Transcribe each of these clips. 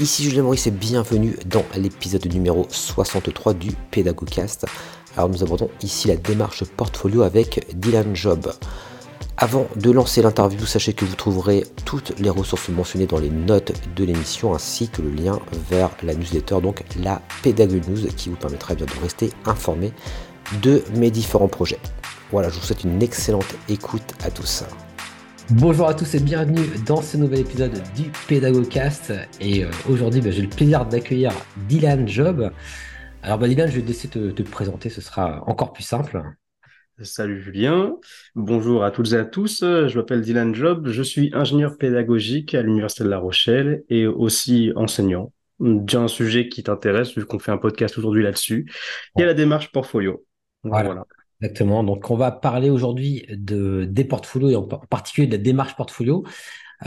Ici Julien Maurice et bienvenue dans l'épisode numéro 63 du Pédagogcast. Alors nous abordons ici la démarche portfolio avec Dylan Job. Avant de lancer l'interview, sachez que vous trouverez toutes les ressources mentionnées dans les notes de l'émission ainsi que le lien vers la newsletter, donc la Pédago News, qui vous permettra bien de rester informé de mes différents projets. Voilà, je vous souhaite une excellente écoute à tous. Bonjour à tous et bienvenue dans ce nouvel épisode du Pédagogcast. Et euh, aujourd'hui, bah, j'ai le plaisir d'accueillir Dylan Job. Alors bah, Dylan, je vais essayer de te, présenter, ce sera encore plus simple. Salut Julien, bonjour à toutes et à tous. Je m'appelle Dylan Job, je suis ingénieur pédagogique à l'Université de La Rochelle et aussi enseignant. Déjà un sujet qui t'intéresse vu qu'on fait un podcast aujourd'hui là-dessus, et la démarche portfolio. voilà. Exactement. Donc, on va parler aujourd'hui de, des portfolios et en particulier de la démarche portfolio.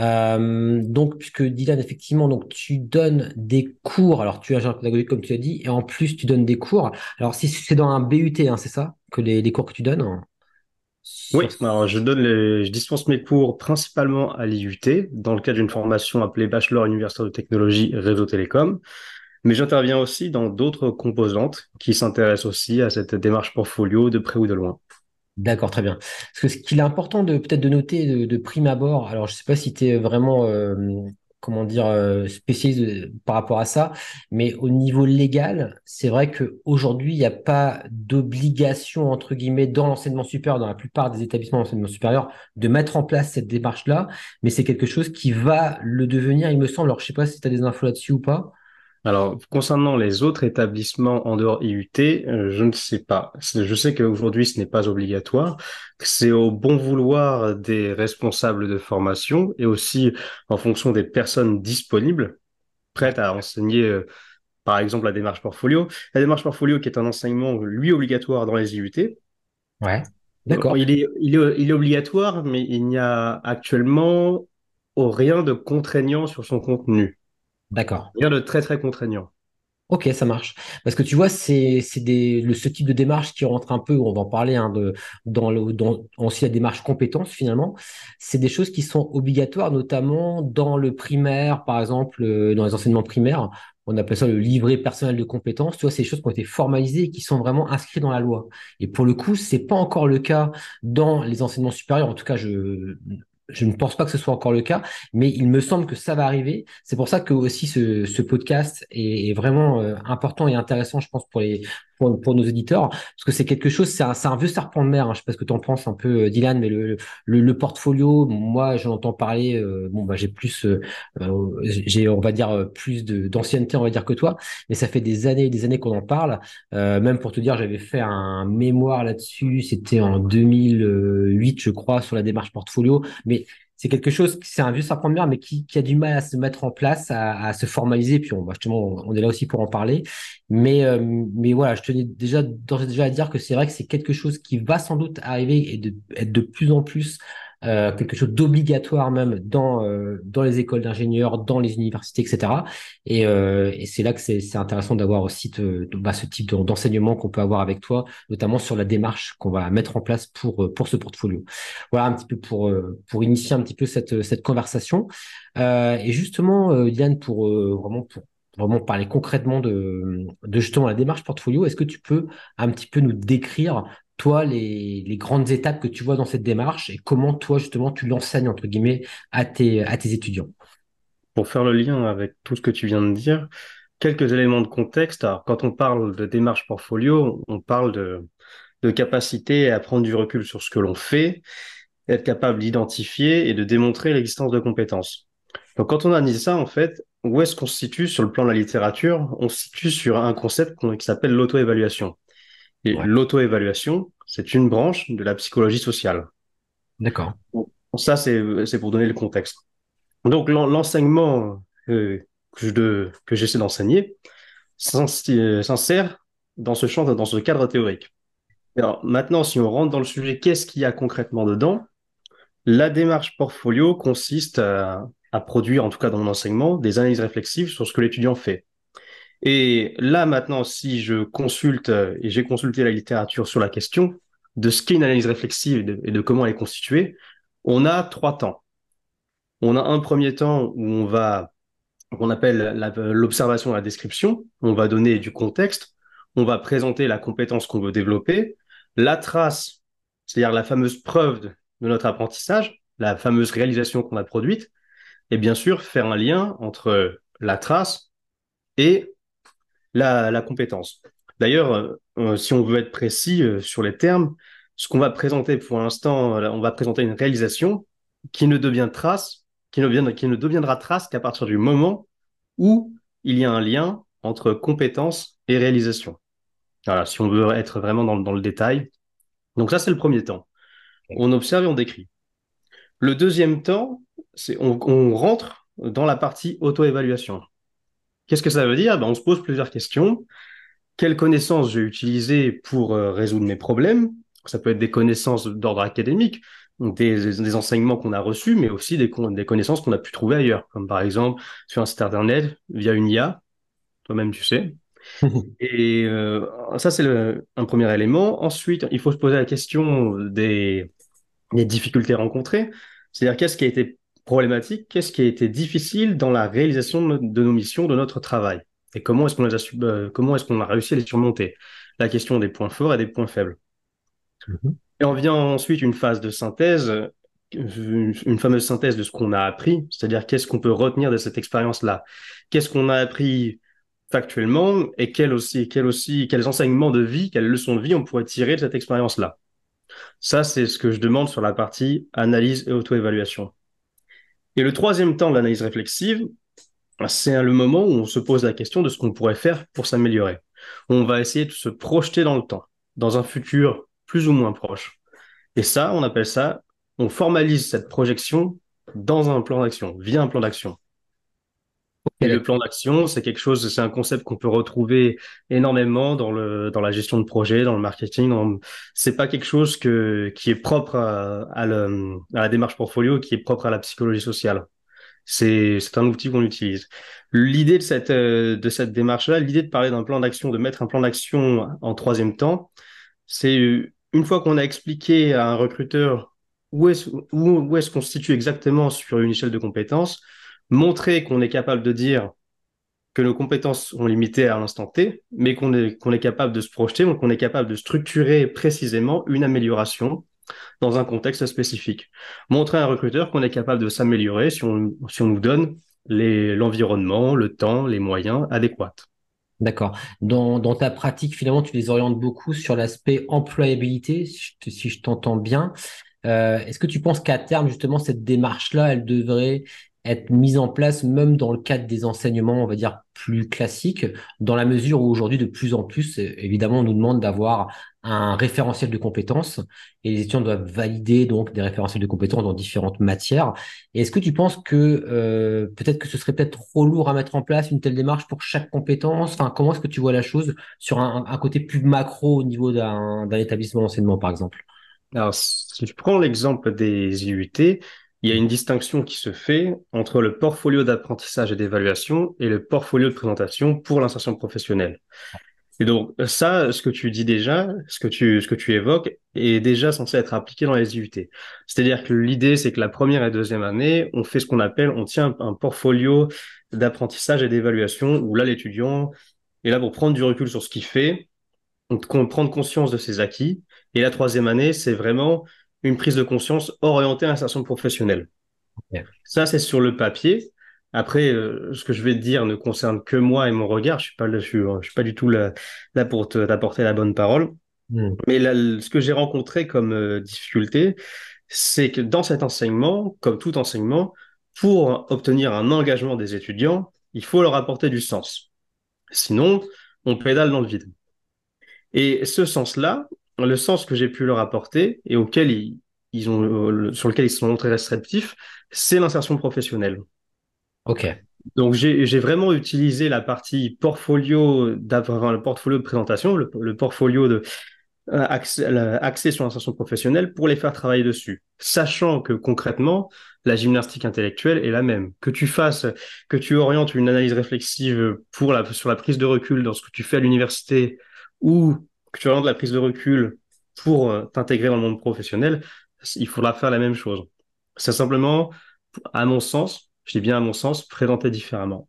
Euh, donc, puisque Dylan, effectivement, donc tu donnes des cours. Alors, tu es agent pédagogique, comme tu as dit, et en plus, tu donnes des cours. Alors, si c'est dans un BUT, hein, c'est ça, que les, les, cours que tu donnes? Hein Oui, alors je donne les, je dispense mes cours principalement à l'IUT, dans le cadre d'une formation appelée Bachelor Universitaire de Technologie Réseau Télécom. Mais j'interviens aussi dans d'autres composantes qui s'intéressent aussi à cette démarche portfolio de près ou de loin. D'accord, très bien. Parce que ce qu'il est important de peut-être de noter de, prime abord, alors je ne sais pas si tu es vraiment euh, comment dire euh, spécialiste par rapport à ça, mais au niveau légal, c'est vrai qu'aujourd'hui, il n'y a pas d'obligation entre guillemets dans l'enseignement supérieur, dans la plupart des établissements d'enseignement supérieur, de mettre en place cette démarche-là, mais c'est quelque chose qui va le devenir, il me semble. Alors je ne sais pas si tu as des infos là-dessus ou pas. Alors, concernant les autres établissements en dehors IUT, euh, je ne sais pas. Je sais qu'aujourd'hui, ce n'est pas obligatoire. C'est au bon vouloir des responsables de formation et aussi en fonction des personnes disponibles, prêtes à enseigner, euh, par exemple, la démarche portfolio. La démarche portfolio qui est un enseignement, lui, obligatoire dans les IUT. Ouais, d'accord. Il est, il, est, il est obligatoire, mais il n'y a actuellement rien de contraignant sur son contenu. D'accord. Rien de très très contraignant. Ok, ça marche. Parce que tu vois, c'est ce type de démarche qui rentre un peu, on va en parler, hein, de, dans, le, dans aussi la démarche compétence finalement. C'est des choses qui sont obligatoires, notamment dans le primaire, par exemple, euh, dans les enseignements primaires. On appelle ça le livret personnel de compétences. Tu vois, c'est des choses qui ont été formalisées et qui sont vraiment inscrites dans la loi. Et pour le coup, c'est pas encore le cas dans les enseignements supérieurs. En tout cas, je, je ne pense pas que ce soit encore le cas, mais il me semble que ça va arriver. C'est pour ça que aussi ce, podcast est, est vraiment euh, important et intéressant, je pense, pour les pour, nos éditeurs, parce que c'est quelque chose, c'est un, un, vieux serpent de mer. Hein. Je sais pas ce que tu en penses un peu, euh, Dylan, mais le, le, le portfolio, moi, j'en entends parler. Euh, bon, bah, j'ai plus, euh, j'ai, on va dire, plus de, d'ancienneté, on va dire que toi, mais ça fait des années et des années qu'on en parle. même pour te dire, j'avais fait un mémoire là-dessus. C'était en 2008, je crois, sur la démarche portfolio, mais c'est quelque chose, c'est un vieux serpent de mer, mais qui, a du mal à se mettre en place, à, à se formaliser. Puis on, bah, justement, on est là aussi pour en parler. Mais, euh, mais voilà, je tenais déjà, déjà à dire que c'est vrai que c'est quelque chose qui va sans doute arriver et de, être de plus en plus euh, quelque chose d'obligatoire même dans, euh, dans les écoles d'ingénieurs, dans les universités, etc. Et, euh, et c'est là que c'est intéressant d'avoir aussi bah, ce type d'enseignement qu'on peut avoir avec toi, notamment sur la démarche qu'on va mettre en place pour, pour ce portfolio. Voilà un petit peu pour, pour initier un petit peu cette, cette conversation. et justement, Yann, pour vraiment pour vraiment parler concrètement de, de justement la démarche portfolio, est-ce que tu peux un petit peu nous décrire toi, les, grandes étapes que tu vois dans cette démarche et comment toi, justement, tu l'enseignes, entre guillemets, à tes, à tes étudiants? Pour faire le lien avec tout ce que tu viens de dire, quelques éléments de contexte. Alors, quand on parle de démarche portfolio, on parle de, de capacité à prendre du recul sur ce que l'on fait, être capable d'identifier et de démontrer l'existence de compétences. Donc, quand on a dit ça, en fait, où est-ce qu'on se situe sur le plan de la littérature? On se situe sur un concept qui s'appelle l'auto-évaluation. Et l'auto-évaluation, c'est une branche de la psychologie sociale. D'accord. ça, c'est pour donner le contexte. Donc, l'enseignement euh, que j'essaie d'enseigner s'insère dans ce champ, dans ce cadre théorique. Alors, maintenant, si on rentre dans le sujet, qu'est-ce qu'il y a concrètement dedans? La démarche portfolio consiste à, à produire, en tout cas dans mon enseignement, des analyses réflexives sur ce que l'étudiant fait. Et là, maintenant, si je consulte, et j'ai consulté la littérature sur la question de ce qu'est une analyse réflexive et de, comment elle est constituée, on a trois temps. On a un premier temps où on va qu'on appelle l'observation et la description. On va donner du contexte, on va présenter la compétence qu'on veut développer, la trace, c'est-à-dire la fameuse preuve de, notre apprentissage, la fameuse réalisation qu'on a produite, et bien sûr faire un lien entre la trace et la, compétence. D'ailleurs, euh, euh, si on veut être précis euh, sur les termes, ce qu'on va présenter pour l'instant, on va présenter une réalisation qui ne devient trace, qui ne, deviendra trace qu'à partir du moment où il y a un lien entre compétence et réalisation. Voilà, si on veut être vraiment dans, dans le détail. Donc ça, c'est le premier temps. On observe et on décrit. Le deuxième temps, c'est on, on rentre dans la partie auto-évaluation. Qu'est-ce que ça veut dire? Ben, On se pose plusieurs questions. Quelles connaissances j'ai utilisées pour euh, résoudre mes problèmes? Ça peut être des connaissances d'ordre académique, des, des enseignements qu'on a reçus, mais aussi des, des connaissances qu'on a pu trouver ailleurs, comme par exemple sur un site internet, via une IA, toi-même tu sais. Et euh, ça, c'est un premier élément. Ensuite, il faut se poser la question des, des difficultés rencontrées, c'est-à-dire qu'est-ce qui a été problématique, qu'est-ce qui a été difficile dans la réalisation de, nos missions, de notre travail, et comment est-ce qu'on a, euh, comment est-ce qu'on a réussi à les surmonter? La question des points forts et des points faibles. Mm-hmm. Et on vient ensuite une phase de synthèse, une, fameuse synthèse de ce qu'on a appris, c'est-à-dire qu'est-ce qu'on peut retenir de cette expérience-là, qu'est-ce qu'on a appris factuellement et aussi, quel aussi, quels enseignements de vie, quelles leçons de vie on pourrait tirer de cette expérience-là? Ça, c'est ce que je demande sur la partie analyse et auto-évaluation. Et le troisième temps de l'analyse réflexive, c'est le moment où on se pose la question de ce qu'on pourrait faire pour s'améliorer. On va essayer de se projeter dans le temps, dans un futur plus ou moins proche. Et ça, on appelle ça, on formalise cette projection dans un plan d'action, via un plan d'action. Et le plan d'action, c'est quelque chose, c'est un concept qu'on peut retrouver énormément dans le dans la gestion de projet, dans le marketing. C'est pas quelque chose que qui est propre à, à, le, à, la démarche portfolio, qui est propre à la psychologie sociale. C'est c'est un outil qu'on utilise. L'idée de cette euh, de cette démarche-là, l'idée de parler d'un plan d'action, de mettre un plan d'action en troisième temps, c'est une fois qu'on a expliqué à un recruteur où est où, où est-ce qu'on se situe exactement sur une échelle de compétences montrer qu'on est capable de dire que nos compétences sont limitées à l'instant T, mais qu'on est, capable de se projeter, qu'on est capable de structurer précisément une amélioration dans un contexte spécifique. Montrer à un recruteur qu'on est capable de s'améliorer si on, nous donne l'environnement, le temps, les moyens adéquats. D'accord. Dans, dans, ta pratique, finalement, tu les orientes beaucoup sur l'aspect employabilité, si je, t'entends bien. Euh, Est-ce que tu penses qu'à terme, justement, cette démarche-là, elle devrait être mise en place même dans le cadre des enseignements, on va dire, plus classiques, dans la mesure où aujourd'hui, de plus en plus, évidemment, on nous demande d'avoir un référentiel de compétences et les étudiants doivent valider donc des référentiels de compétences dans différentes matières. Est-ce que tu penses que euh, peut-être que ce serait peut-être trop lourd à mettre en place une telle démarche pour chaque compétence? Enfin, comment est-ce que tu vois la chose sur un, un côté plus macro au niveau d'un établissement d'enseignement, par exemple? Alors, si je prends l'exemple des IUT, il y a une distinction qui se fait entre le portfolio d'apprentissage et d'évaluation et le portfolio de présentation pour l'insertion professionnelle. Et donc ça, ce que tu dis déjà, ce que tu, ce que tu évoques, est déjà censé être appliqué dans les IUT. C'est-à-dire que l'idée, c'est que la première et deuxième année, on fait ce qu'on appelle, on tient un portfolio d'apprentissage et d'évaluation où là, l'étudiant est là pour prendre du recul sur ce qu'il fait, prendre conscience de ses acquis. Et la troisième année, c'est vraiment une prise de conscience orientée à l'insertion professionnelle. Ça, c'est sur le papier. Après, euh, ce que je vais te dire ne concerne que moi et mon regard. Je suis pas, je suis, je suis pas du tout là, là pour t'apporter la bonne parole. Hmm. Mais là, ce que j'ai rencontré comme euh, difficulté, c'est que dans cet enseignement, comme tout enseignement, pour obtenir un engagement des étudiants, il faut leur apporter du sens. Sinon, on pédale dans le vide. Et ce sens-là, le sens que j'ai pu leur apporter et auquel ils, ont, euh, sur lequel ils sont montrés réceptifs, c'est l'insertion professionnelle. Ok. Donc j'ai vraiment utilisé la partie portfolio, le portfolio de présentation, le, portfolio de euh, axé, sur l'insertion professionnelle pour les faire travailler dessus, sachant que concrètement la gymnastique intellectuelle est la même. Que tu fasses, que tu orientes une analyse réflexive pour la, sur la prise de recul dans ce que tu fais à l'université ou que tu de la prise de recul pour euh, t'intégrer dans le monde professionnel, il faudra faire la même chose. C'est simplement, à mon sens, je dis bien à mon sens, présenter différemment.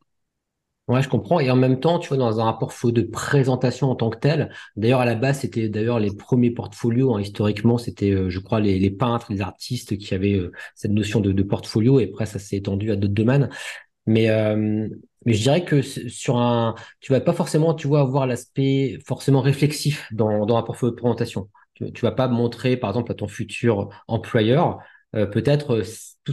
Ouais, je comprends. Et en même temps, tu vois, dans un portfolio de présentation en tant que tel, d'ailleurs, à la base, c'était d'ailleurs les premiers portfolios, hein, historiquement, c'était, euh, je crois, les, peintres, les artistes qui avaient euh, cette notion de, de, portfolio. Et après, ça s'est étendu à d'autres domaines. Mais, mais je dirais que sur un, tu vas pas forcément, tu vois, avoir l'aspect forcément réflexif dans, dans un portfolio de présentation. Tu, vas pas montrer, par exemple, à ton futur employeur, euh, peut-être euh,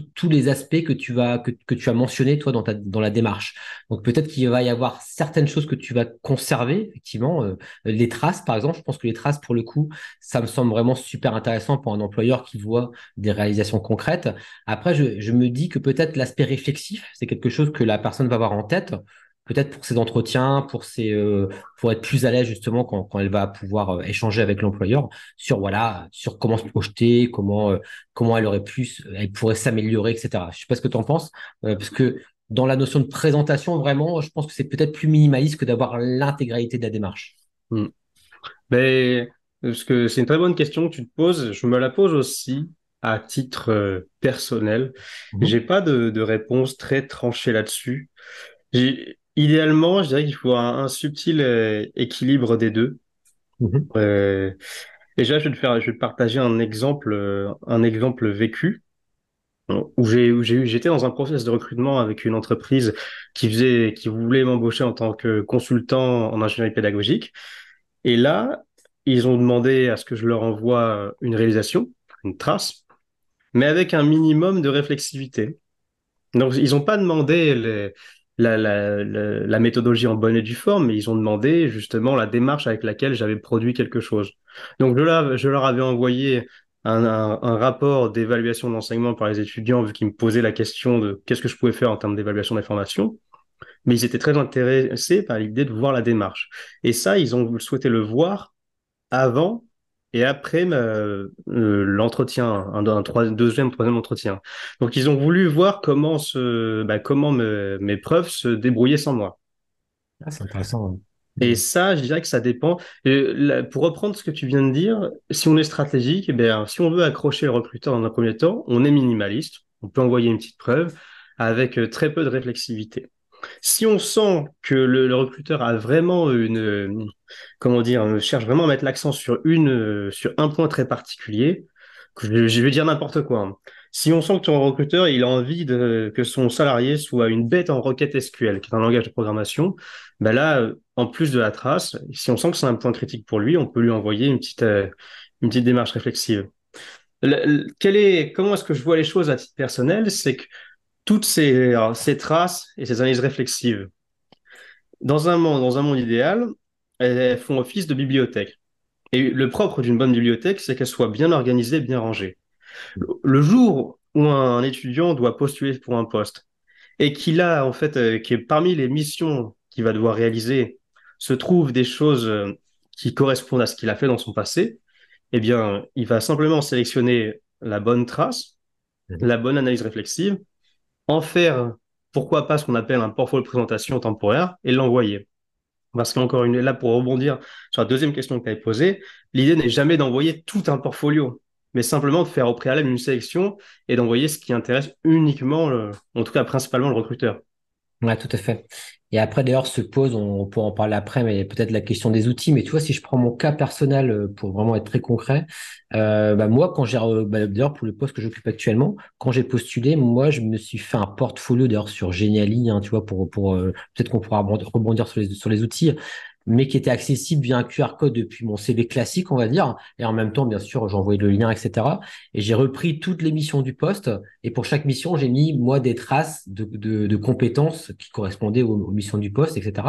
tous les aspects que tu vas tu as mentionnés toi dans la démarche. Donc peut-être qu'il va y avoir certaines choses que tu vas conserver effectivement euh, les traces par exemple, je pense que les traces pour le coup, ça me semble vraiment super intéressant pour un employeur qui voit des réalisations concrètes. Après je me dis que peut-être l'aspect réflexif, c'est quelque chose que la personne va avoir en tête peut-être pour ses entretiens, pour ses, euh, pour être plus à l'aise justement quand, quand elle va pouvoir euh, échanger avec l'employeur sur voilà, sur comment se projeter, comment euh, comment elle aurait plus, elle pourrait s'améliorer, etc. Je sais pas ce que tu en penses, parce que dans la notion de présentation, vraiment, je pense que c'est peut-être plus minimaliste que d'avoir l'intégralité de la démarche. Hmm. Mais parce que c'est une très bonne question que tu te poses. Je me la pose aussi à titre personnel. Mmh. J'ai pas de, de réponse très tranchée là-dessus. Idéalement, je dirais qu'il faut un, subtil euh, équilibre des deux. Mhm. Euh, déjà, je vais te faire, je vais te partager un exemple, euh, un exemple vécu où j'ai, où j'ai eu, j'étais dans un process de recrutement avec une entreprise qui faisait, qui voulait m'embaucher en tant que consultant en ingénierie pédagogique. Et là, ils ont demandé à ce que je leur envoie une réalisation, une trace, mais avec un minimum de réflexivité. Donc, ils n'ont pas demandé les, la, la, la, méthodologie en bonne et due forme, mais ils ont demandé justement la démarche avec laquelle j'avais produit quelque chose. Donc je leur, je leur avais envoyé un, rapport d'évaluation d'enseignement par les étudiants, vu qu'ils me posaient la question de qu'est-ce que je pouvais faire en termes d'évaluation d'information. Mais ils étaient très intéressés par l'idée de voir la démarche. Et ça, ils ont souhaité le voir avant et après euh, l'entretien, un, un, deuxième, troisième entretien. Donc ils ont voulu voir comment se, bah, comment mes preuves se débrouillaient sans moi. Ah, c'est intéressant. Et ça, je dirais que ça dépend. pour reprendre ce que tu viens de dire, si on est stratégique, eh bien, si on veut accrocher le recruteur dans un premier temps, on est minimaliste. On peut envoyer une petite preuve avec euh, très peu de réflexivité. Si on sent que le, recruteur a vraiment une, comment dire, cherche vraiment à mettre l'accent sur une, sur un point très particulier, je, vais dire n'importe quoi. Hein. Si on sent que ton recruteur, il a envie que son salarié soit une bête en requête SQL, qui est un langage de programmation, ben là, en plus de la trace, si on sent que c'est un point critique pour lui, on peut lui envoyer une petite, euh, une petite démarche réflexive. comment est-ce que je vois les choses à titre personnel? C'est que toutes ces, ces, traces et ces analyses réflexives, dans un monde, dans un monde idéal, elles font office de bibliothèque. Et le propre d'une bonne bibliothèque, c'est qu'elle soit bien organisée, bien rangée. Le jour où un étudiant doit postuler pour un poste et qu'il a, en fait, euh, que parmi les missions qu'il va devoir réaliser, se trouvent des choses euh, qui correspondent à ce qu'il a fait dans son passé, eh bien, il va simplement sélectionner la bonne trace, mmh. la bonne analyse réflexive en faire, pourquoi pas, ce qu'on appelle un portfolio de présentation temporaire et l'envoyer. Parce qu'encore une, là, pour rebondir sur la deuxième question que tu avais posée, l'idée n'est jamais d'envoyer tout un portfolio, mais simplement de faire au préalable une sélection et d'envoyer ce qui intéresse uniquement, en tout cas principalement le recruteur. Ouais, tout à fait. Et après, d'ailleurs, se pose, on, pourra en parler après, mais peut-être la question des outils. Mais tu vois, si je prends mon cas personnel euh, pour vraiment être très concret, euh, bah moi, quand j'ai, bah, d'ailleurs, pour le poste que j'occupe actuellement, quand j'ai postulé, moi, je me suis fait un portfolio d'ailleurs sur Geniali, hein, tu vois, pour, pour euh, peut-être qu'on pourra rebondir sur les, sur les outils mais qui était accessible via un QR code depuis mon CV classique, on va dire. Et en même temps, bien sûr, envoyé le lien, etc. Et j'ai repris toutes les missions du poste. Et pour chaque mission, j'ai mis, moi, des traces de, de, de compétences qui correspondaient aux, missions du poste, etc.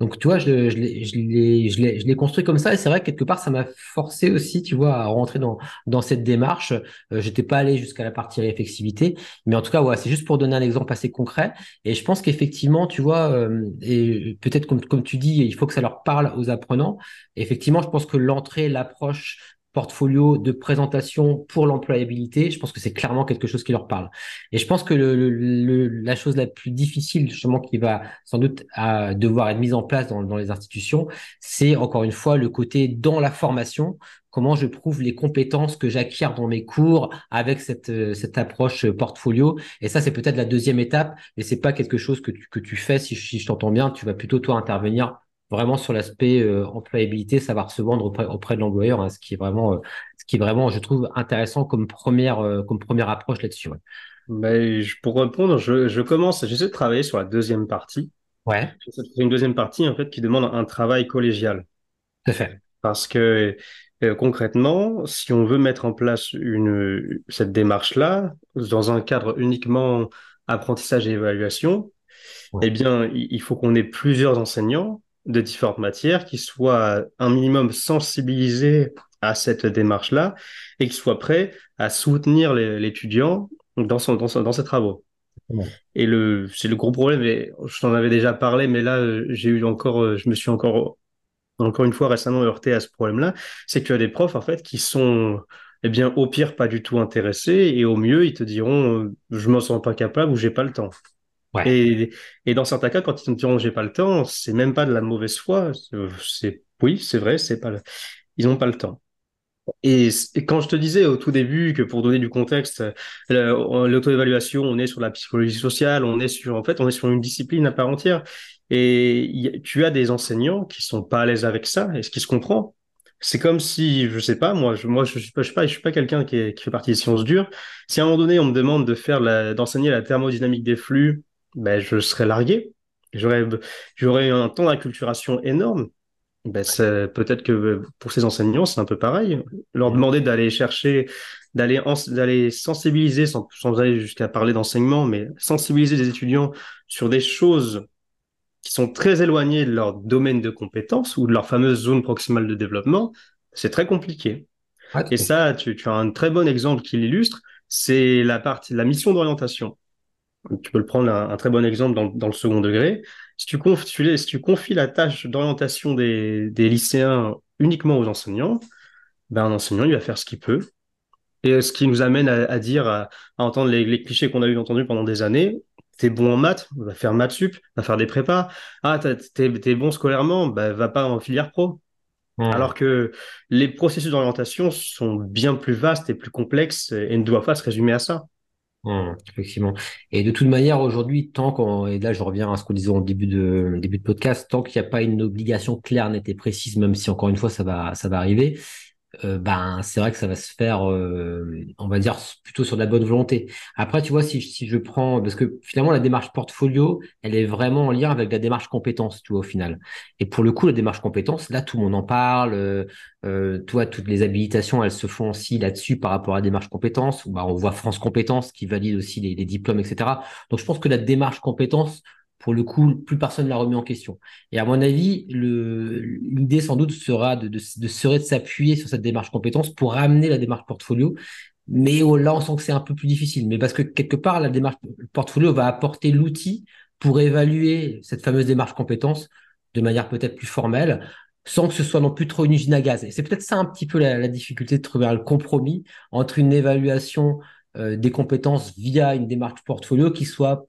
Donc, tu vois, je, je l'ai construit comme ça. Et c'est vrai que quelque part, ça m'a forcé aussi, tu vois, à rentrer dans, dans cette démarche. Euh, J'étais pas allé jusqu'à la partie réflexivité. Mais en tout cas, ouais, c'est juste pour donner un exemple assez concret. Et je pense qu'effectivement, tu vois, euh, et peut-être comme, comme tu dis, il faut que ça leur parle aux apprenants. effectivement, je pense que l'entrée, l'approche portfolio de présentation pour l'employabilité, je pense que c'est clairement quelque chose qui leur parle. Et je pense que la chose la plus difficile, justement, qui va sans doute à devoir être mise en place dans, les institutions, c'est encore une fois le côté dans la formation, comment je prouve les compétences que j'acquiers dans mes cours avec cette, euh, cette approche euh, portfolio. Et ça, c'est peut-être la deuxième étape, mais c'est pas quelque chose que tu, que tu fais, si je t'entends bien, tu vas plutôt, toi, intervenir vraiment sur l'aspect euh, employabilité, savoir se vendre auprès, auprès de l'employeur, hein, ce qui est vraiment, ce qui est vraiment, je trouve, intéressant comme première, comme première approche là-dessus. Ouais. Ben, pour répondre, je, je commence, j'essaie de travailler sur la deuxième partie. Ouais. C'est une deuxième partie, en fait, qui demande un travail collégial. Tout à fait. Parce que euh, concrètement, si on veut mettre en place une, cette démarche-là, dans un cadre uniquement apprentissage et évaluation, eh bien, il faut qu'on ait plusieurs enseignants de différentes matières qui soient un minimum sensibilisés à cette démarche-là et qui soient prêts à soutenir l'étudiant dans, son, dans, dans ses travaux. Et le, c'est le gros problème, et je t'en avais déjà parlé, mais là, j'ai eu encore, je me suis encore encore une fois récemment heurté à ce problème-là, c'est que tu as des profs en fait qui sont eh bien au pire pas du tout intéressés et au mieux ils te diront euh, je me sens pas capable ou j'ai pas le temps. Et, dans certains cas quand ils te diront j'ai pas le temps, c'est même pas de la mauvaise foi, oui, c'est vrai, c'est pas le... ils ont pas le temps. Et, quand je te disais au tout début que pour donner du contexte, l'auto-évaluation, on est sur la psychologie sociale, on est sur, en fait, on est sur une discipline à part entière. Et tu as des enseignants qui sont pas à l'aise avec ça, et ce qui se comprend. C'est comme si, je sais pas, moi, je, moi, suis pas, quelqu'un qui, fait partie des sciences dures. Si à un moment donné, on me demande de faire d'enseigner la thermodynamique des flux, ben, je serais largué. J'aurais, j'aurais un temps d'acculturation énorme. Ben, peut-être que pour ces enseignants, c'est un peu pareil. Leur demander d'aller chercher, d'aller, d'aller sensibiliser, sans, sans aller jusqu'à parler d'enseignement, mais sensibiliser les étudiants sur des choses qui sont très éloignés de leur domaine de compétences ou de leur fameuse zone proximale de développement, c'est très compliqué. Et ça, tu, tu, as un très bon exemple qui l'illustre, c'est la partie, la mission d'orientation. Tu peux le prendre un, un très bon exemple dans, dans, le second degré. Si tu, confies, si tu confies la tâche d'orientation des, des, lycéens uniquement aux enseignants, ben un enseignant, il va faire ce qu'il peut. Et ce qui nous amène à, à dire, à, à entendre les, les clichés qu'on a eu entendus pendant des années, t'es bon en maths, va faire maths sup, va faire des prépas. Ah, t'es es bon scolairement, bah, va pas en filière pro. Alors que les processus d'orientation sont bien plus vastes et plus complexes et ne doivent pas se résumer à ça. Effectivement. Et de toute manière, aujourd'hui, tant qu'on, et là je reviens à ce qu'on disait au début de, début de podcast, tant qu'il n'y a pas une obligation claire, nette et précise, même si encore une fois ça va, ça va arriver, euh, ben c'est vrai que ça va se faire, euh, on va dire plutôt sur de la bonne volonté. Après, tu vois, si, je prends, parce que finalement la démarche portfolio, elle est vraiment en lien avec la démarche compétence, tu vois, au final. Et pour le coup, la démarche compétence, là, tout le monde en parle. Euh, euh toi, toutes les habilitations, elles se font aussi là-dessus par rapport à la démarche compétence. Bah, on voit France Compétences qui valide aussi les diplômes, etc. Donc, je pense que la démarche compétence pour le coup, plus personne ne l'a remis en question. Et à mon avis, l'idée sans doute sera de, serait s'appuyer sur cette démarche compétence pour ramener la démarche portfolio. Mais oh, là, on sent que c'est un peu plus difficile. Mais parce que quelque part, la démarche portfolio va apporter l'outil pour évaluer cette fameuse démarche compétence de manière peut-être plus formelle, sans que ce soit non plus trop une usine à gaz. Et c'est peut-être ça un petit peu la, difficulté de trouver un compromis entre une évaluation euh, des compétences via une démarche portfolio qui soit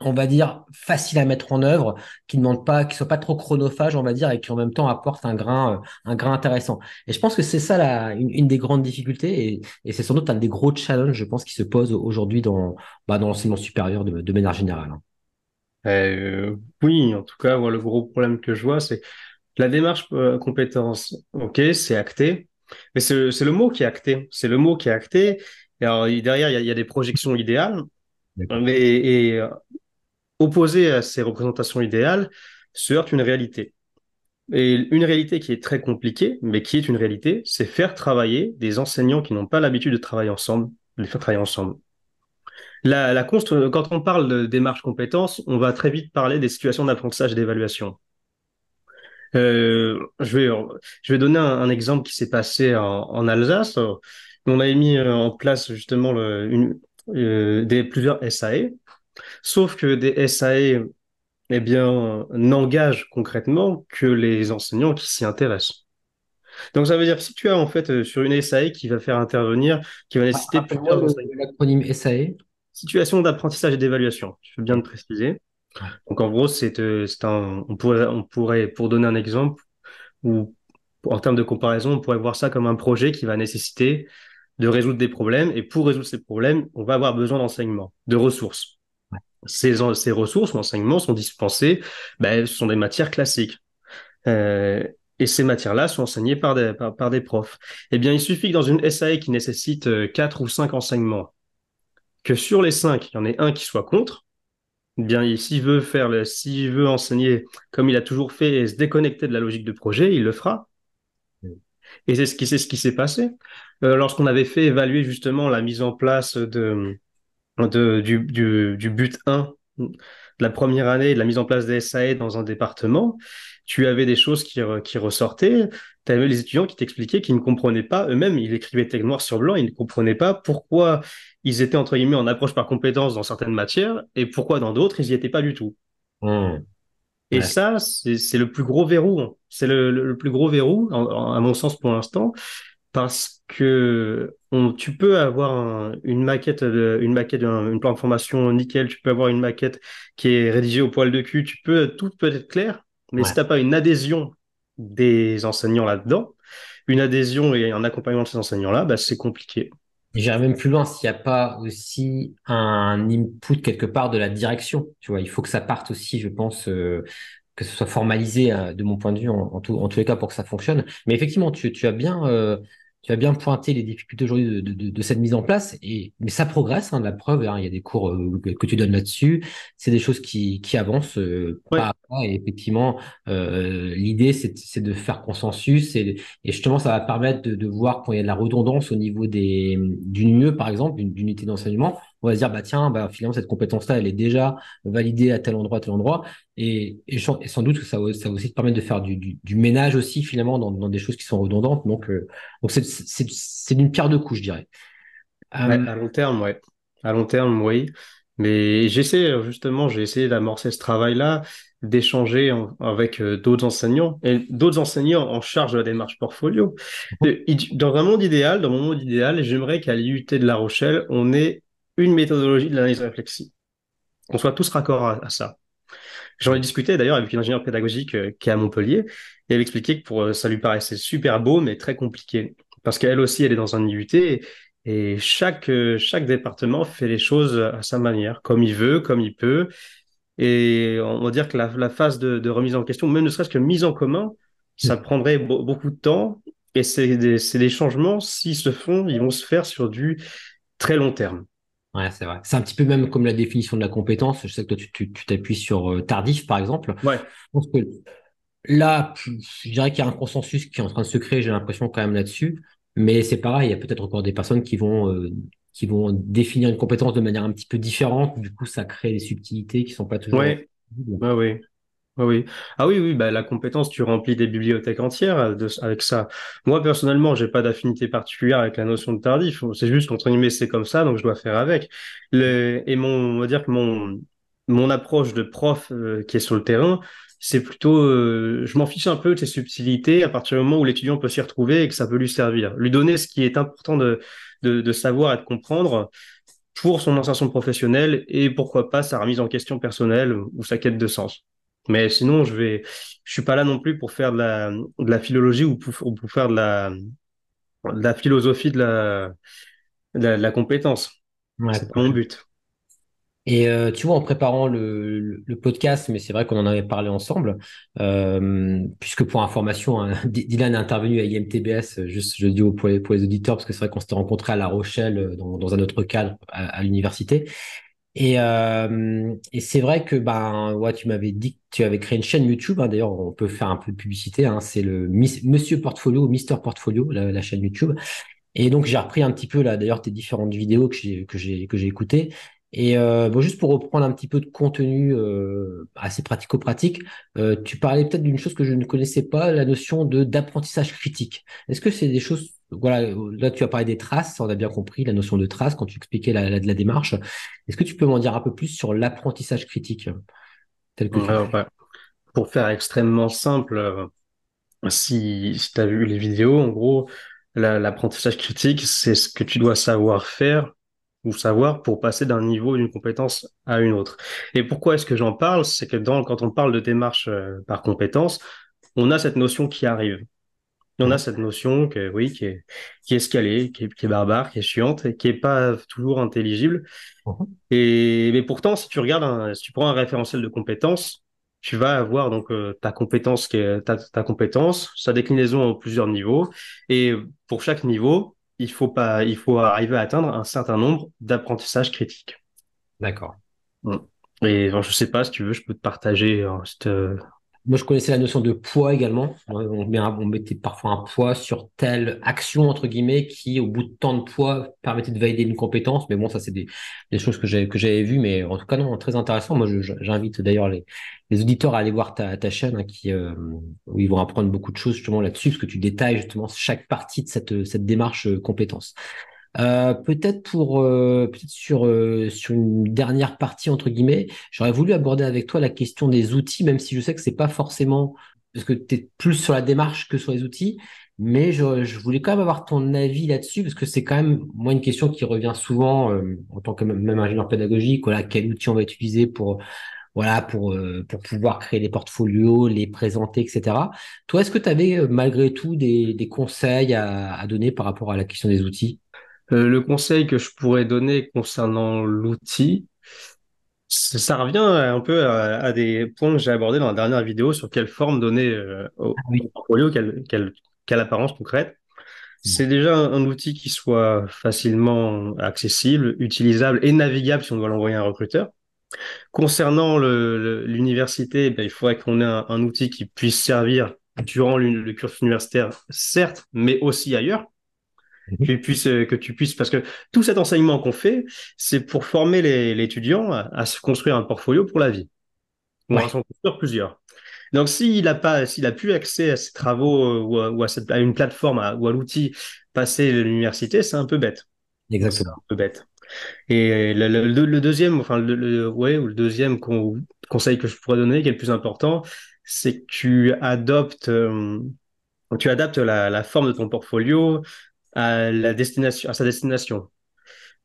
on va dire, facile à mettre en œuvre, qui ne demande pas, qui soit pas trop chronophage, on va dire, et qui en même temps apporte un grain, euh, un grain intéressant. Et je pense que c'est ça la, une, des grandes difficultés, et, et c'est sans doute un des gros challenges, je pense, qui se pose aujourd'hui dans, bah, dans l'enseignement supérieur de, de manière générale. Hein. Euh, oui, en tout cas, moi, le gros problème que je vois, c'est la démarche euh, compétence. Ok, c'est acté, mais c'est le mot qui est acté. C'est le mot qui est acté. Et alors, derrière, il y, a, il y a des projections idéales. Mais, et, opposé à ces représentations idéales se heurte une réalité. Et une réalité qui est très compliquée, mais qui est une réalité, c'est faire travailler des enseignants qui n'ont pas l'habitude de travailler ensemble, les faire travailler ensemble. La, quand on parle de démarche compétences, on va très vite parler des situations d'apprentissage et d'évaluation. Euh, je, vais, donner un, exemple qui s'est passé en, Alsace. On avait mis en place justement euh, des plusieurs SAE Sauf que des SAE eh bien, n'engagent concrètement que les enseignants qui s'y intéressent. Donc ça veut dire que si tu as en fait euh, sur une SAE qui va faire intervenir, qui va nécessiter Rappelle-moi plusieurs l'acronyme SAE. situations d'apprentissage et d'évaluation, je veux bien le préciser. Donc en gros, euh, c'est un, on pourrait, on pourrait, pour donner un exemple, ou en termes de comparaison, on pourrait voir ça comme un projet qui va nécessiter de résoudre des problèmes. Et pour résoudre ces problèmes, on va avoir besoin d'enseignement, de ressources. Ces, ces ressources, l'enseignement, sont dispensées, ben, ce sont des matières classiques. Euh, et ces matières-là sont enseignées par des, par, des profs. Eh bien, il suffit que dans une SAE qui nécessite euh, quatre ou cinq enseignements, que sur les cinq, il y en ait un qui soit contre, eh bien, il- s'il veut faire veut enseigner comme il a toujours fait et se déconnecter de la logique de projet, il le fera. Et c'est ce qui, c'est ce qui s'est passé. Euh, lorsqu'on avait fait évaluer justement la mise en place de, de, du, du, du but 1 de la première année, de la mise en place des SAE dans un département, tu avais des choses qui, qui ressortaient. Tu avais les étudiants qui t'expliquaient qu'ils ne comprenaient pas eux-mêmes, ils écrivaient texte noir sur blanc, ils ne comprenaient pas pourquoi ils étaient entre guillemets en approche par compétence dans certaines matières et pourquoi dans d'autres ils n'y étaient pas du tout. Hmm. Et Ouais. ça, c'est le plus gros verrou. C'est le, le- le plus gros verrou, en- en- à mon sens pour l'instant, parce que on, tu peux avoir un- une maquette, de, une maquette, un- une plan de formation nickel, tu peux avoir une maquette qui est rédigée au poil de cul, tu peux, tout peut être clair, mais Ouais. si t'as pas une adhésion des enseignants là-dedans, une adhésion et un accompagnement de ces enseignants-là, bah, c'est compliqué. J'irais même plus loin s'il n'y a pas aussi un input quelque part de la direction. Tu vois, il faut que ça parte aussi, je pense, euh, que ce soit formalisé euh, de mon point de vue en, en, tout- en tous les cas pour que ça fonctionne. Mais effectivement, tu, tu as bien, euh, tu as bien pointé les difficultés aujourd'hui de, de, de- de cette mise en place. Et mais ça progresse, hein, la preuve. hein, il y a des cours euh, que, tu donnes là-dessus. C'est des choses qui, qui avancent euh, Ouais, pas à pas. Et effectivement, euh, l'idée c'est de faire consensus et, et justement ça va permettre de, de voir quand il y a de la redondance au niveau des d'une UE par exemple, d'une unité d'enseignement. On va se dire bah tiens, bah finalement cette compétence-là elle est déjà validée à tel endroit, à tel endroit. Et, et, sans et sans doute que ça, va- ça va aussi te permettre de faire du, du, du ménage aussi finalement dans, dans des choses qui sont redondantes. Donc, euh, donc c'est d'une pierre deux coups, je dirais. ouais, Euh, à long terme, ouais. À long terme, oui. Mais j'essaie, euh, justement, j'ai essayé d'amorcer ce travail-là, d'échanger avec euh, d'autres enseignants et d'autres enseignants en charge de la démarche portfolio. Id- Dans un monde idéal, dans mon monde idéal, j'aimerais qu'à l'IUT de La Rochelle, on ait une méthodologie de l'analyse réflexive. Qu'on soit tous raccords à, à ça. J'en ai discuté d'ailleurs avec une ingénieure pédagogique euh, qui est à Montpellier et elle expliquait que pour, euh, ça lui paraissait super beau mais très compliqué parce qu'elle aussi elle est dans un IUT et, et chaque, euh, chaque département fait les choses à sa manière, comme il veut, comme il peut. Et on va dire que la, la phase de, de remise en question, même ne serait-ce que mise en commun, ça prendrait be- beaucoup de temps et c'est des, des changements, s'ils se font, ils vont se faire sur du très long terme. Ouais, c'est vrai. C'est un petit peu même comme la définition de la compétence. Je sais que toi, tu t'appuies sur euh, Tardif, par exemple. Ouais, Je pense que là, je dirais qu'il y a un consensus qui est en train de se créer, j'ai l'impression quand même là-dessus. Mais c'est pareil, il y a peut-être encore des personnes qui vont, euh, qui vont définir une compétence de manière un petit peu différente. Du coup, ça crée des subtilités qui sont pas toujours ouais, ouais, ouais. Oui. Ah oui, oui, bah, la compétence, tu remplis des bibliothèques entières euh, avec ça. Moi, personnellement, j'ai pas d'affinité particulière avec la notion de tardif. C'est juste, entre guillemets, c'est comme ça, donc je dois faire avec. Et mon, on va dire que mon, mon approche de prof euh, qui est sur le terrain, c'est plutôt, euh, je m'en fiche un peu de ces subtilités à partir du moment où l'étudiant peut s'y retrouver et que ça peut lui servir. Lui donner ce qui est important de, de, de savoir et de comprendre pour son insertion professionnelle et pourquoi pas sa remise en question personnelle ou sa quête de sens. Mais sinon, je vais, je suis pas là non plus pour faire de la, de la philologie ou pour, ou pour faire de la, de la philosophie de la, de la, de la compétence. Ouais, C'est pas mon but. Et euh, tu vois, en préparant le, le, le podcast, mais c'est vrai qu'on en avait parlé ensemble, euh, puisque pour information, hein, Dylan est intervenu à IMTBS, euh, juste je le dis pour les, pour les auditeurs, parce que c'est vrai qu'on s'était rencontrés à La Rochelle dans, dans un autre cadre à, à l'université. Et, euh, et c'est vrai que ben ouais, tu m'avais dit que tu avais créé une chaîne YouTube. hein, d'ailleurs, on peut faire un peu de publicité. Hein, c'est le Monsieur Portfolio, Mister Portfolio, la, la chaîne YouTube. Et donc, j'ai repris un petit peu là, d'ailleurs, tes différentes vidéos que j'ai que j'ai que j'ai écoutées. Et euh, bon, juste pour reprendre un petit peu de contenu euh, assez pratico-pratique, euh, tu parlais peut-être d'une chose que je ne connaissais pas, la notion de d'apprentissage critique. Est-ce que c'est des choses, voilà, là tu as parlé des traces, on a bien compris la notion de traces quand tu expliquais la, démarche. Est-ce que tu peux m'en dire un peu plus sur l'apprentissage critique. Pour faire extrêmement simple, euh, Si, tu as vu les vidéos, en gros, la- l'apprentissage critique, c'est ce que tu dois savoir faire ou savoir pour passer d'un niveau, d'une compétence à une autre. Et pourquoi est-ce que j'en parle? C'est que quand on parle de démarche euh, par compétence, on a cette notion qui arrive. On a Mhm. cette notion que, oui, qui est, qui est escalée, qui est, qui est barbare, qui est chiante et qui est pas toujours intelligible. Mhm. Et mais pourtant, si tu regardes, un- si tu prends un référentiel de compétences, tu vas avoir donc euh, ta compétence qui est ta, ta compétence, sa déclinaison en plusieurs niveaux. Et pour chaque niveau, il faut pas, il faut arriver à atteindre un certain nombre d'apprentissages critiques. D'accord. Mm. Et enfin, je sais pas si tu veux, je peux te partager euh, cette, euh, Moi, je connaissais la notion de poids également. On, on mettait parfois un poids sur telle action, entre guillemets, qui, au bout de tant de poids, permettait de valider une compétence. Mais bon, ça, c'est des, choses que j'avais vues. Mais en tout cas, non, très intéressant. Moi, j'invite d'ailleurs les, les auditeurs à aller voir ta, ta chaîne, hein, qui, euh, où ils vont apprendre beaucoup de choses justement là-dessus, parce que tu détailles justement chaque partie de cette, cette démarche euh, compétence. Euh, peut-être pour euh, peut-être sur euh, sur une dernière partie entre guillemets, j'aurais voulu aborder avec toi la question des outils, même si je sais que c'est pas forcément parce que tu es plus sur la démarche que sur les outils, mais je, je voulais quand même avoir ton avis là-dessus parce que c'est quand même moi une question qui revient souvent euh, en tant que même, ingénieur pédagogique, voilà, quel outil on va utiliser pour voilà pour euh, pour pouvoir créer des portfolios, les présenter, etc. Toi, est-ce que tu avais euh, malgré tout des, des conseils à, à donner par rapport à la question des outils? Euh, le conseil que je pourrais donner concernant l'outil. Ça ça revient un peu à, à des points que j'ai abordés dans la dernière vidéo sur quelle forme donner euh, au, Ah au portfolio, quelle, quelle, quelle apparence concrète. C'est déjà un, un outil qui soit facilement accessible, utilisable et navigable si on doit l'envoyer à un recruteur. Concernant l'université, ben, il faudrait qu'on ait un, un outil qui puisse servir durant le cursus universitaire, certes, mais aussi ailleurs. Que tu puisses, euh, que tu puisses, parce que tout cet enseignement qu'on fait, c'est pour former l'étudiant à, à se construire un portfolio pour la vie, à Ouais, s'en construire plusieurs. Donc, s'il a pas, s'il a plus accès à ces travaux euh, ou à, ou à cette- à une plateforme à- ou à l'outil passé de l'université, c'est un peu bête. C'est un exactement. peu bête. Et le, le- le- le deuxième, enfin, le, le- ouais, ou le deuxième con- conseil que je pourrais donner, qui est le plus important, c'est que tu adoptes, euh, tu adaptes la, la forme de ton portfolio à la destination, à sa destination. Mhm.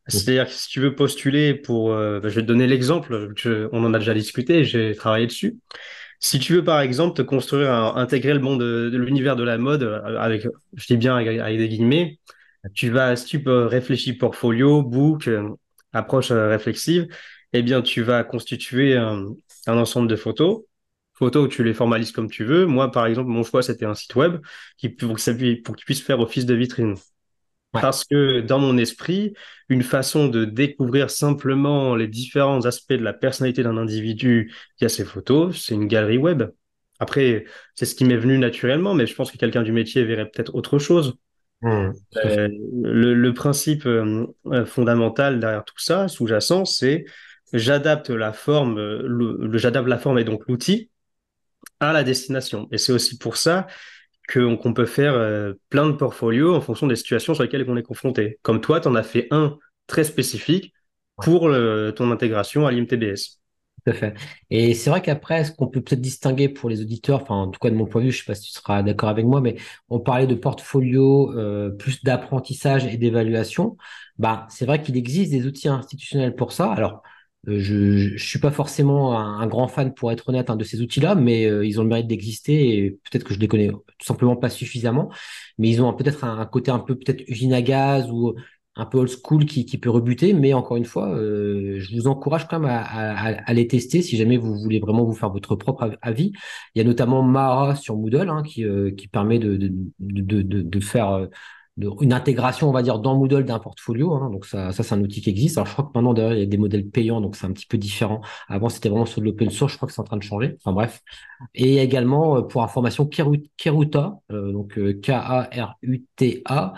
C'est-à-dire que si tu veux postuler pour, euh, bah, je vais te donner l'exemple, on en a déjà discuté, j'ai travaillé dessus. Si tu veux par exemple te construire, un- intégrer le monde de, de l'univers de la mode euh, avec, je dis bien avec, avec des guillemets, tu vas, si tu peux réfléchir portfolio, book, euh, approche réflexive, eh bien tu vas constituer un, un ensemble de photos, photos où tu les formalises comme tu veux. Moi par exemple, mon choix c'était un site web qui pour que ça puisse, qu'il faire office de vitrine. Ouais. Parce que dans mon esprit, une façon de découvrir simplement les différents aspects de la personnalité d'un individu via ses photos, c'est une galerie web. Après, c'est ce qui m'est venu naturellement, mais je pense que quelqu'un du métier verrait peut-être autre chose. Fait. Euh, le, le principe euh, euh, fondamental derrière tout ça, sous-jacent, c'est j'adapte la forme, j'adapte la forme et donc l'outil à la destination. Et c'est aussi pour ça qu'on peut faire euh, plein de portfolios en fonction des situations sur lesquelles on est confronté. Comme toi, tu en as fait un très spécifique pour le- ton intégration à l'IMTBS. tout à fait. Et c'est vrai qu'après, ce qu'on peut peut-être distinguer pour les auditeurs, enfin, en tout cas de mon point de vue, je sais pas si tu seras d'accord avec moi, mais on parlait de portfolio, euh, plus d'apprentissage et d'évaluation. Bah, c'est vrai qu'il existe des outils institutionnels pour ça. Alors, je, je suis pas forcément un, grand fan, pour être honnête, hein, de ces outils-là, mais euh, ils ont le mérite d'exister et peut-être que je les connais tout simplement pas suffisamment. Mais ils ont peut-être un, côté un peu peut-être usine à gaz ou un peu old school qui, qui peut rebuter, mais encore une fois, euh, je vous encourage quand même à, à- à les tester si jamais vous voulez vraiment vous faire votre propre av- avis. Il y a notamment Mara sur Moodle hein, qui, euh, qui permet de, de, de, de, de faire euh, une intégration, on va dire, dans Moodle d'un portfolio. hein. donc ça, ça c'est un outil qui existe. Alors je crois que maintenant d'ailleurs il y a des modèles payants, donc c'est un petit peu différent. Avant c'était vraiment sur de l'open source, je crois que c'est en train de changer. Enfin bref. Et également euh, pour information Keru- Keruta, euh, donc euh, K-A-R-U-T-A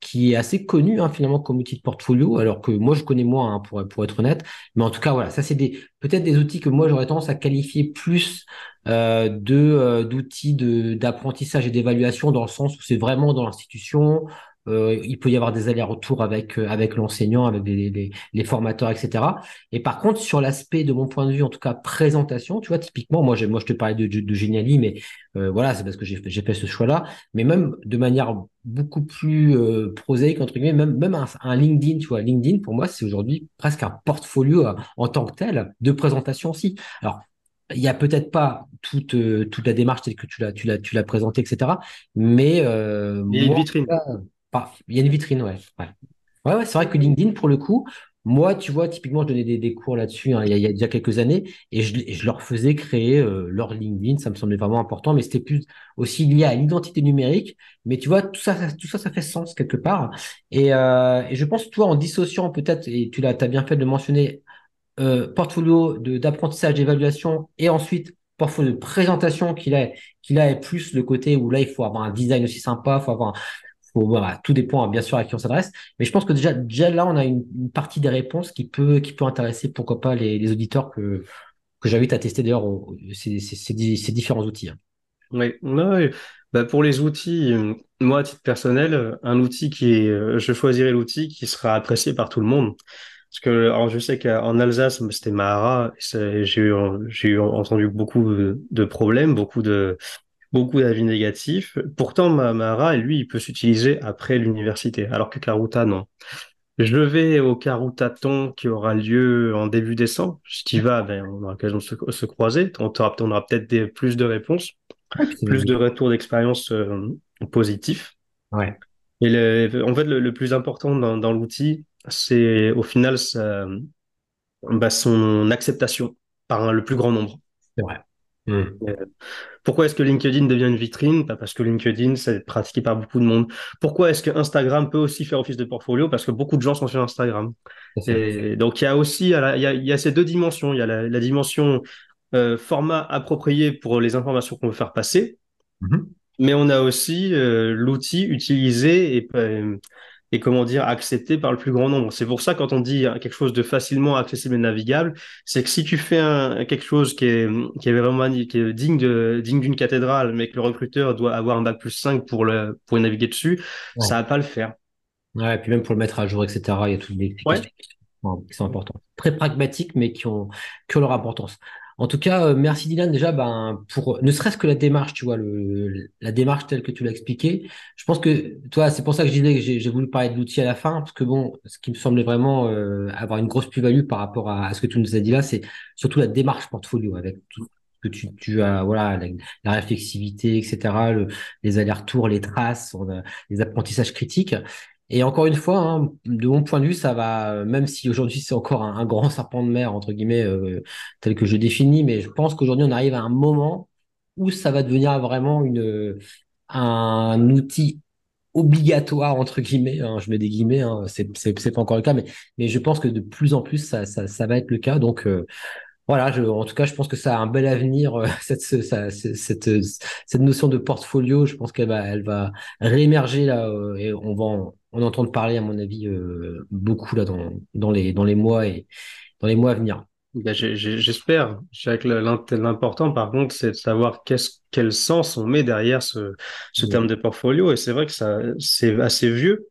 qui est assez connu hein, finalement comme outil de portfolio, alors que moi je connais moins hein, pour, pour être honnête. Mais en tout cas, voilà, ça c'est des peut-être des outils que moi j'aurais tendance à qualifier plus euh, de euh, d'outils d'apprentissage et d'évaluation dans le sens où c'est vraiment dans l'institution. Euh, il peut y avoir des allers-retours avec, euh, avec l'enseignant, avec les, les, les, formateurs, etc. Et par contre, sur l'aspect, de mon point de vue, en tout cas, présentation, tu vois, typiquement, moi, moi je te parlais de, de, de Geniali, mais euh, voilà, c'est parce que j'ai fait ce choix-là. Mais même de manière beaucoup plus euh, prosaïque, entre guillemets, même, même un, un, LinkedIn, tu vois, LinkedIn, pour moi, c'est aujourd'hui presque un portfolio en tant que tel de présentation aussi. Alors, il y a peut-être pas toute, euh, toute la démarche telle que tu l'as, tu l'as, tu l'as présentée, etc. Mais euh, il y a une vitrine. Il y a une vitrine, ouais. Ouais, ouais, c'est vrai que LinkedIn, pour le coup, moi, tu vois, typiquement, je donnais des, des cours là-dessus hein, il, y a, déjà quelques années et je, je leur faisais créer euh, leur LinkedIn. Ça me semblait vraiment important, mais c'était plus aussi lié à l'identité numérique. Mais tu vois, tout ça, ça, tout ça, ça fait sens quelque part. Et, euh, et je pense, toi, en dissociant peut-être, et tu l'as, as bien fait de mentionner, euh, portfolio d'apprentissage, d'évaluation et ensuite portfolio de présentation qu'il a, qu'il a plus le côté où là, il faut avoir un design aussi sympa, faut avoir, faut, voilà, tout dépend bien sûr à qui on s'adresse. Mais je pense que déjà, déjà là, on a une, partie des réponses qui peut, qui peut intéresser, pourquoi pas, les, auditeurs que, que j'invite à tester d'ailleurs ces, ces, différents outils. Hein. Oui, oui. Bah pour les outils, moi, à titre personnel, un outil qui est, euh, je choisirai l'outil qui sera apprécié par tout le monde. Parce que alors je sais qu'en Alsace, c'était Mahara, j'ai entendu beaucoup de problèmes, beaucoup de beaucoup d'avis négatifs. Pourtant, Mahara, lui, il peut s'utiliser après l'université, alors que Karuta, non. Je vais au Karutaton qui aura lieu en début décembre. Si tu vas, ben, on aura l'occasion de se, se, croiser. On aura, on aura peut-être plus de réponses, plus de retours d'expérience euh, positifs. Ouais. Et le, en fait, le, le plus important dans, dans l'outil, c'est au final bah, son acceptation par le plus grand nombre. C'est vrai. Hmm. Euh, pourquoi est-ce que LinkedIn devient une vitrine? Parce que LinkedIn, c'est pratiqué par beaucoup de monde. Pourquoi est-ce que Instagram peut aussi faire office de portfolio? Parce que beaucoup de gens sont sur Instagram. Et donc il y a aussi il y a, il y a ces deux dimensions. Il y a la, dimension euh, format approprié pour les informations qu'on veut faire passer, mm-hmm. mais on a aussi euh, l'outil utilisé et et comment dire accepté par le plus grand nombre. C'est pour ça quand on dit quelque chose de facilement accessible et navigable, c'est que si tu fais un, quelque chose qui est qui est vraiment qui est digne de digne d'une cathédrale, mais que le recruteur doit avoir un bac plus 5 pour le pour naviguer dessus, ça va pas le faire. Ouais, et puis même pour le mettre à jour, etc. Il y a toutes les questions qui sont importantes. Très pragmatiques, mais qui ont qui ont leur importance. En tout cas, euh, merci Dylan déjà ben, pour ne serait-ce que la démarche, tu vois, le, la démarche telle que tu l'as expliqué. Je pense que toi, c'est pour ça que je disais que j'ai voulu parler de l'outil à la fin, parce que bon, ce qui me semblait vraiment euh, avoir une grosse plus-value par rapport à, ce que tu nous as dit là, c'est surtout la démarche portfolio avec tout que tu, tu as, voilà, la, réflexivité, etc., le, les allers-retours, les traces, les apprentissages critiques. Et encore une fois, hein, de mon point de vue, ça va, même si aujourd'hui c'est encore un, grand serpent de mer, entre guillemets, euh, tel que je définis, mais je pense qu'aujourd'hui on arrive à un moment où ça va devenir vraiment une, un outil obligatoire, entre guillemets, hein, je mets des guillemets, hein, c'est pas encore le cas, mais, mais je pense que de plus en plus ça, ça, va être le cas. Donc, euh, voilà, je, en tout cas, je pense que ça a un bel avenir, euh, cette, cette, cette, notion de portfolio. Je pense qu'elle va, elle va réémerger là, et on va en, en, entendre parler, à mon avis, euh, beaucoup là dans, dans, les, dans les mois et dans les mois à venir. Ben, J'espère. L'important, par contre, c'est de savoir quel sens on met derrière ce, ce terme de portfolio. Et c'est vrai que c'est assez vieux.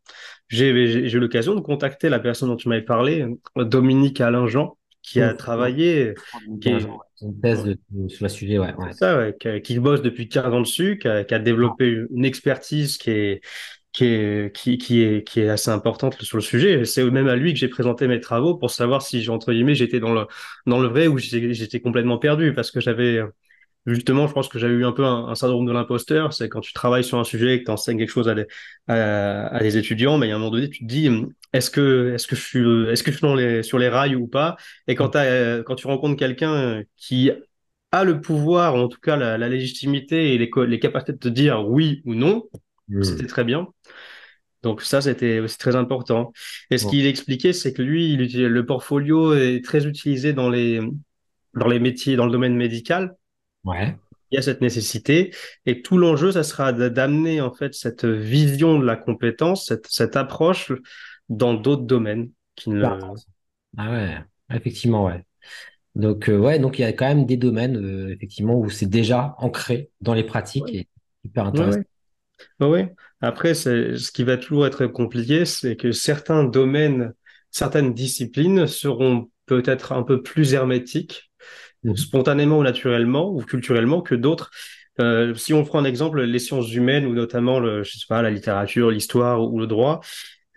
J'ai eu l'occasion de contacter la personne dont tu m'avais parlé, Dominique Alain Jean, qui a travaillé, qui est, une thèse sur le sujet, ouais. Ça, ouais, qui, bosse depuis 15 ans dessus, qui a, qui a développé une expertise qui est, qui est, assez importante sur le sujet. C'est même à lui que j'ai présenté mes travaux pour savoir si, j'étais dans le, vrai ou j'étais complètement perdu parce que j'avais, justement, je pense que j'avais eu un peu un, syndrome de l'imposteur. C'est quand tu travailles sur un sujet et que tu enseignes quelque chose à des, à, des étudiants, mais à un moment donné, tu te dis, est-ce que, je suis, sur les rails ou pas? Et quand, quand tu rencontres quelqu'un qui a le pouvoir, ou en tout cas la, légitimité et les, les capacités de te dire oui ou non, mmh. c'était très bien. Donc ça, c'était aussi très important. Et ce qu'il expliquait, c'est que lui, il, le portfolio est très utilisé dans les, dans les métiers, dans le domaine médical, Ouais. Il y a cette nécessité et tout l'enjeu, ça sera d'amener en fait cette vision de la compétence, cette, cette approche dans d'autres domaines qui ne. Ah ouais, effectivement, ouais. Donc euh, ouais, donc il y a quand même des domaines euh, effectivement où c'est déjà ancré dans les pratiques et hyper intéressant. Oui, après, ce qui va toujours être compliqué, c'est que certains domaines, certaines disciplines seront peut-être un peu plus hermétiques, Mhm. spontanément ou naturellement, ou culturellement, que d'autres. Euh, si on prend un exemple, les sciences humaines, ou notamment le, je sais pas, la littérature, l'histoire ou le droit,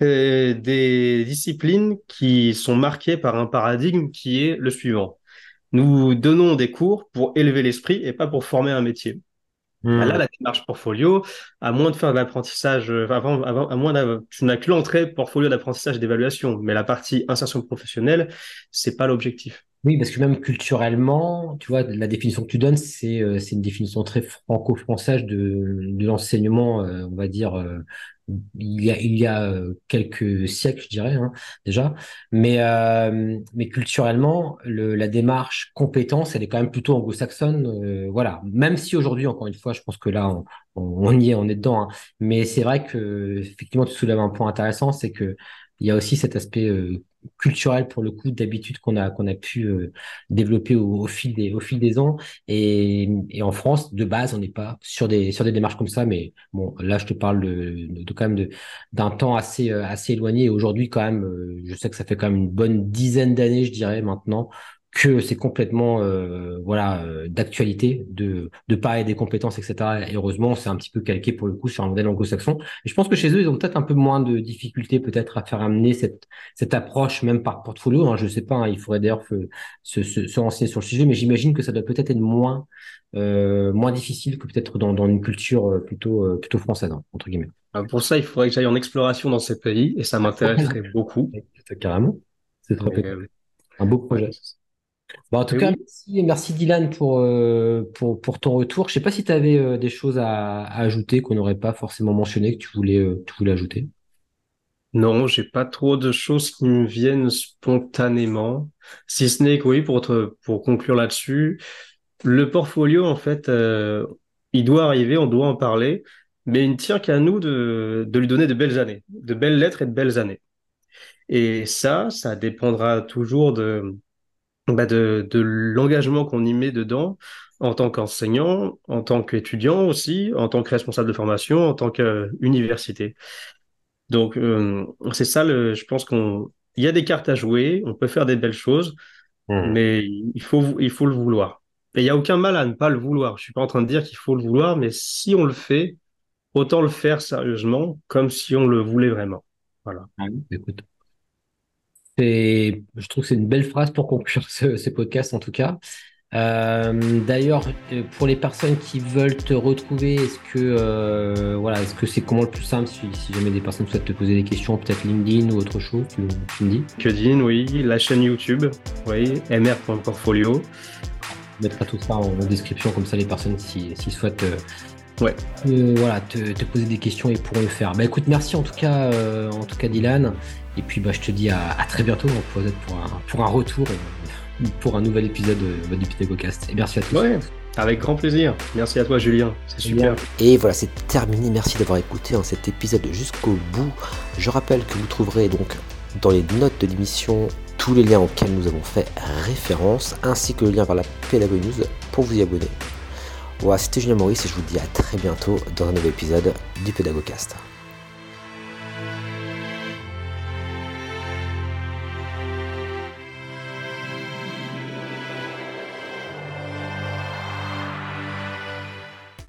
euh, des disciplines qui sont marquées par un paradigme qui est le suivant. Nous donnons des cours pour élever l'esprit et pas pour former un métier. Bah là, Mhm. la démarche portfolio, à moins de faire de l'apprentissage, euh, avant, avant, à moins d'avoir, tu n'as que l'entrée portfolio d'apprentissage et d'évaluation, mais la partie insertion professionnelle, c'est pas l'objectif. Oui, parce que même culturellement, tu vois, la définition que tu donnes, c'est euh, une définition très franco-française de, de l'enseignement, euh, on va dire, euh, il y a, il y a euh, quelques siècles, je dirais, hein, déjà. Mais, euh, mais culturellement, le, la démarche compétence, elle est quand même plutôt anglo-saxonne. euh, voilà. Même si aujourd'hui, encore une fois, je pense que là, on, on, y est, on est dedans. hein. Mais c'est vrai que, effectivement, tu soulèves un point intéressant, c'est que il y a aussi cet aspect culturel pour le coup d'habitude qu'on a qu'on a pu euh, développer au, au fil des au fil des ans. Et, et en France de base on n'est pas sur des sur des démarches comme ça. Mais bon là je te parle de, de, quand même d'un temps assez euh, assez éloigné. Aujourd'hui quand même euh, je sais que ça fait quand même une bonne dizaine d'années je dirais maintenant que c'est complètement euh, voilà euh, d'actualité de de parler des compétences etc et heureusement c'est un petit peu calqué pour le coup sur un modèle anglo-saxon et je pense que chez eux ils ont peut-être un peu moins de difficultés peut-être à faire amener cette cette approche même par portfolio. Hein, je sais pas, hein, il faudrait d'ailleurs se, se, se, se renseigner sur le sujet, mais j'imagine que ça doit peut-être être moins, euh, moins difficile que peut-être dans, dans une culture euh, plutôt, euh, plutôt française, hein, entre guillemets. Euh, Pour ça, il faudrait que j'aille en exploration dans ces pays, et ça m'intéresserait beaucoup. Carrément, c'est très euh, un beau projet. Bon, en tout Et cas, oui, merci, merci Dylan pour, euh, pour, pour ton retour. Je sais pas si tu avais des choses à, à ajouter qu'on n'aurait pas forcément mentionné, que tu voulais, euh, tu voulais ajouter. non, j'ai pas trop de choses qui me viennent spontanément, si ce n'est que oui, pour te, pour conclure là-dessus, le portfolio, en fait, euh, il doit arriver, on doit en parler, mais il ne tient qu'à nous de, de lui donner de belles années, de belles lettres et de belles années. Et ça, ça dépendra toujours de, bah de, de l'engagement qu'on y met dedans en tant qu'enseignant, en tant qu'étudiant aussi, en tant que responsable de formation, en tant qu'université. Donc, euh, c'est ça, le, je pense qu'on, il y a des cartes à jouer, on peut faire des belles choses, Mhm. mais il faut, il faut le vouloir. Et il n'y a aucun mal à ne pas le vouloir. Je suis pas en train de dire qu'il faut le vouloir, mais si on le fait, autant le faire sérieusement, comme si on le voulait vraiment. Voilà. Ah oui. Écoute, je trouve que c'est une belle phrase pour conclure ce, ce podcast en tout cas. Euh, d'ailleurs, euh, pour les personnes qui veulent te retrouver, est-ce que euh, voilà, est-ce que c'est comment le plus simple si, si jamais des personnes souhaitent te poser des questions, peut-être LinkedIn ou autre chose, tu, tu me dis? LinkedIn, oui, la chaîne YouTube, oui, mr.portfolio. Je mettrai tout ça en, en description, comme ça les personnes s'y souhaitent euh, Ouais, voilà, te, te poser des questions et pourront le faire. Bah écoute, merci en tout cas, en tout cas Dylan. Et puis bah je te dis à, à très bientôt pour un, pour un retour, euh, pour un nouvel épisode euh, du PythagoCast. Et merci à tous. ouais, avec grand plaisir. Merci à toi, Julien. C'est super. Et voilà, c'est terminé. Merci d'avoir écouté hein, cet épisode jusqu'au bout. Je rappelle que vous trouverez donc dans les notes de l'émission tous les liens auxquels nous avons fait référence, ainsi que le lien vers la Pédago News pour vous y abonner. Voilà, c'était Julien Maurice et je vous dis à très bientôt dans un nouvel épisode du PédagoCast.